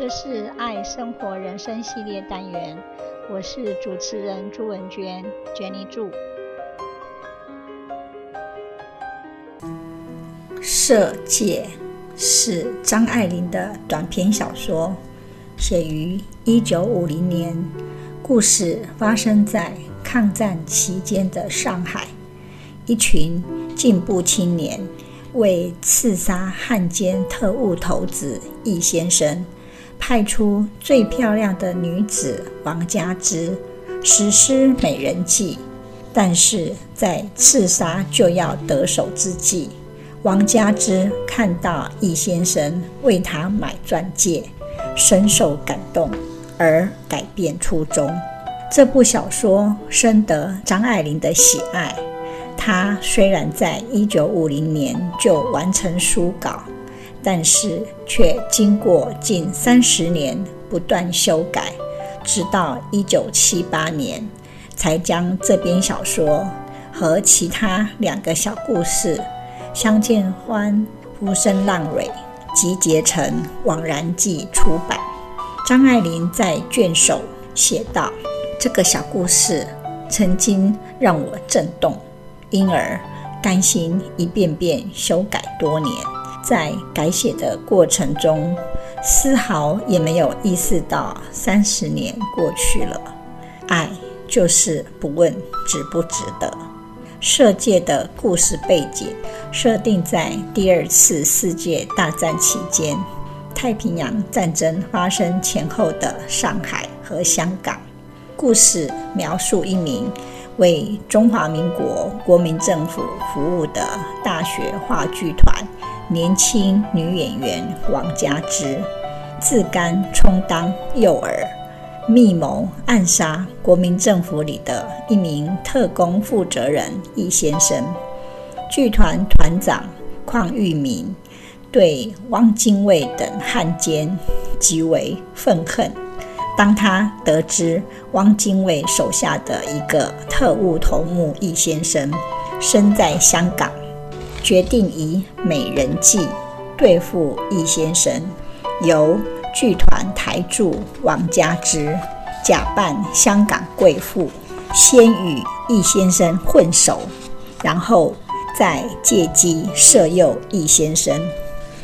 这是爱生活人生系列单元，我是主持人朱文娟，Jenny 朱。色戒是张爱玲的短篇小说，写于一九五零年，故事发生在抗战期间的上海，一群进步青年为刺杀汉奸特务头子易先生。派出最漂亮的女子王佳芝实施美人计，但是在刺杀就要得手之际，王佳芝看到易先生为她买钻戒，深受感动而改变初衷。这部小说深得张爱玲的喜爱，她虽然在一九五零年就完成书稿。但是却经过近三十年不断修改，直到一九七八年，才将这篇小说和其他两个小故事《相见欢》《浮生浪蕊》集结成《枉然记》出版。张爱玲在卷首写道：“这个小故事曾经让我震动，因而甘心一遍遍修改多年。”在改写的过程中，丝毫也没有意识到三十年过去了。爱就是不问值不值得。色戒的故事背景设定在第二次世界大战期间，太平洋战争发生前后的上海和香港。故事描述一名为中华民国国民政府服务的大学话剧团。年轻女演员王佳芝自甘充当诱饵，密谋暗杀国民政府里的一名特工负责人易先生。剧团团长邝裕民对汪精卫等汉奸极为愤恨。当他得知汪精卫手下的一个特务头目易先生身在香港。决定以美人计对付易先生，由剧团台柱王佳芝假扮香港贵妇，先与易先生混熟，然后再借机色诱易先生，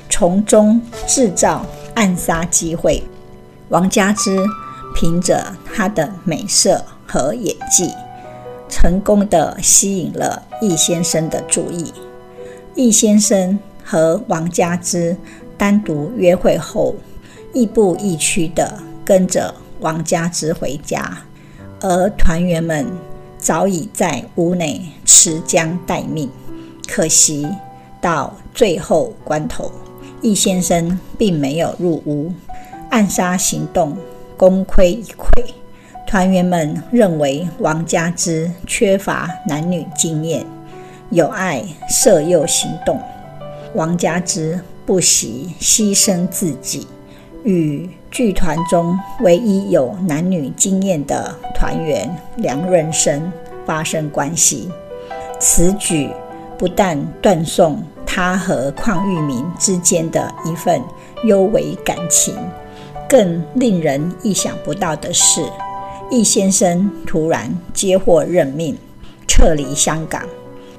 从中制造暗杀机会。王佳芝凭着她的美色和演技，成功地吸引了易先生的注意。易先生和王佳芝单独约会后，亦步亦趋地跟着王佳芝回家，而团员们早已在屋内持枪待命。可惜到最后关头，易先生并没有入屋，暗杀行动功亏一篑。团员们认为王佳芝缺乏男女经验。有爱色诱行动，王佳芝不惜牺牲自己，与剧团中唯一有男女经验的团员梁润生发生关系。此举不但断送他和邝裕民之间的一份幽微感情，更令人意想不到的是，易先生突然接获任命，撤离香港。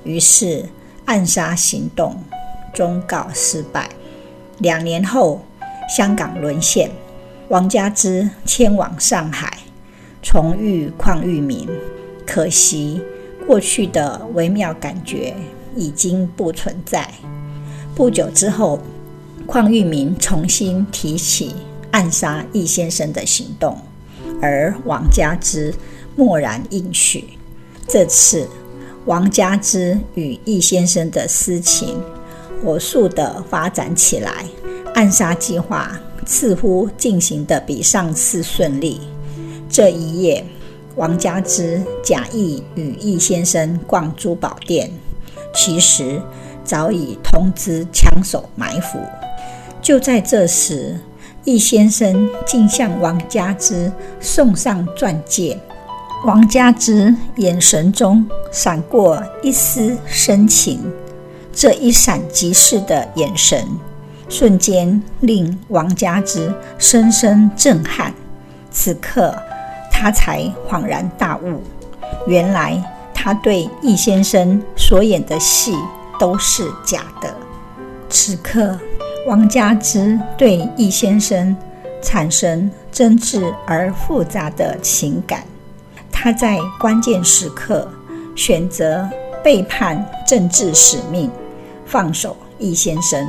于是，暗杀行动终告失败。两年后，香港沦陷，王佳芝迁往上海，重遇邝裕民。可惜，过去的微妙感觉已经不存在。不久之后，邝裕民重新提起暗杀易先生的行动，而王佳芝默然应许。这次。王佳芝与易先生的私情火速地发展起来，暗杀计划似乎进行得比上次顺利。这一夜，王佳芝假意与易先生逛珠宝店，其实早已通知枪手埋伏。就在这时，易先生竟向王佳芝送上钻戒。王佳芝眼神中闪过一丝深情，这一闪即逝的眼神，瞬间令王佳芝深深震撼。此刻，他才恍然大悟，原来他对易先生所演的戏都是假的。此刻，王佳芝对易先生产生真挚而复杂的情感。他在关键时刻选择背叛政治使命，放手易先生。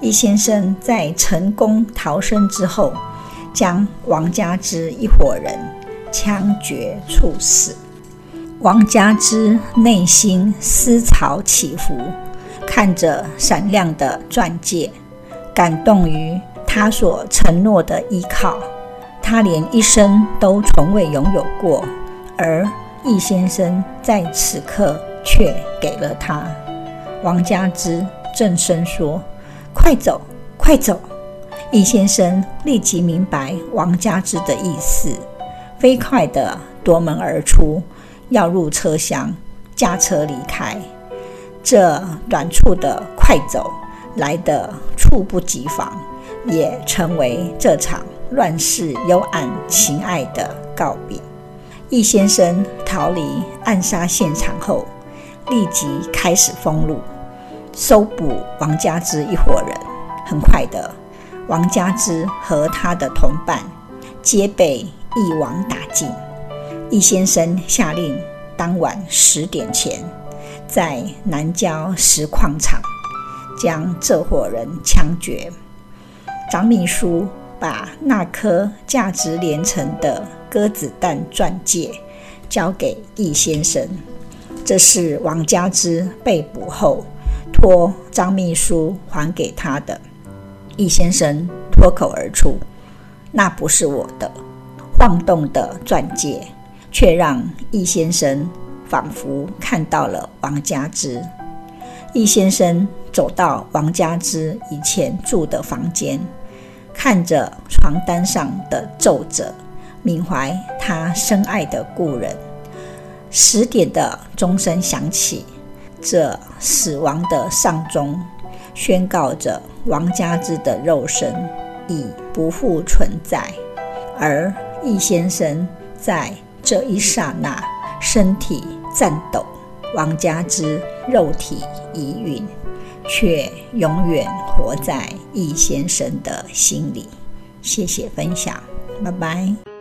易先生在成功逃生之后，将王佳芝一伙人枪决处死。王佳芝内心思潮起伏，看着闪亮的钻戒，感动于他所承诺的依靠，他连一生都从未拥有过，而易先生在此刻却给了他。王佳芝正声说。快走，快走！易先生立即明白王佳芝的意思，飞快地夺门而出，要入车厢，驾车离开。这短促的快走来得猝不及防，也成为这场乱世幽暗情爱的告别。易先生逃离暗杀现场后，立即开始封路。搜捕王佳芝一伙人，很快的，王佳芝和他的同伴皆被一网打尽。易先生下令，当晚十点前，在南郊石矿场将这伙人枪决。张秘书把那颗价值连城的鸽子蛋钻戒交给易先生，这是王佳芝被捕后。托张秘书还给他的，易先生脱口而出：“那不是我的。”晃动的钻戒却让易先生仿佛看到了王佳芝。易先生走到王佳芝以前住的房间，看着床单上的皱褶，缅怀他深爱的故人。十点的钟声响起。这死亡的丧钟宣告着王佳芝的肉身已不复存在，而易先生在这一刹那身体颤抖，王佳芝肉体已殒，却永远活在易先生的心里。谢谢分享，拜拜。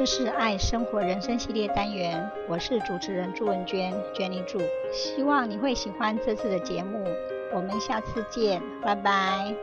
这是爱生活人生系列单元，我是主持人朱文娟娟妮祝，希望你会喜欢这次的节目，我们下次见，拜拜。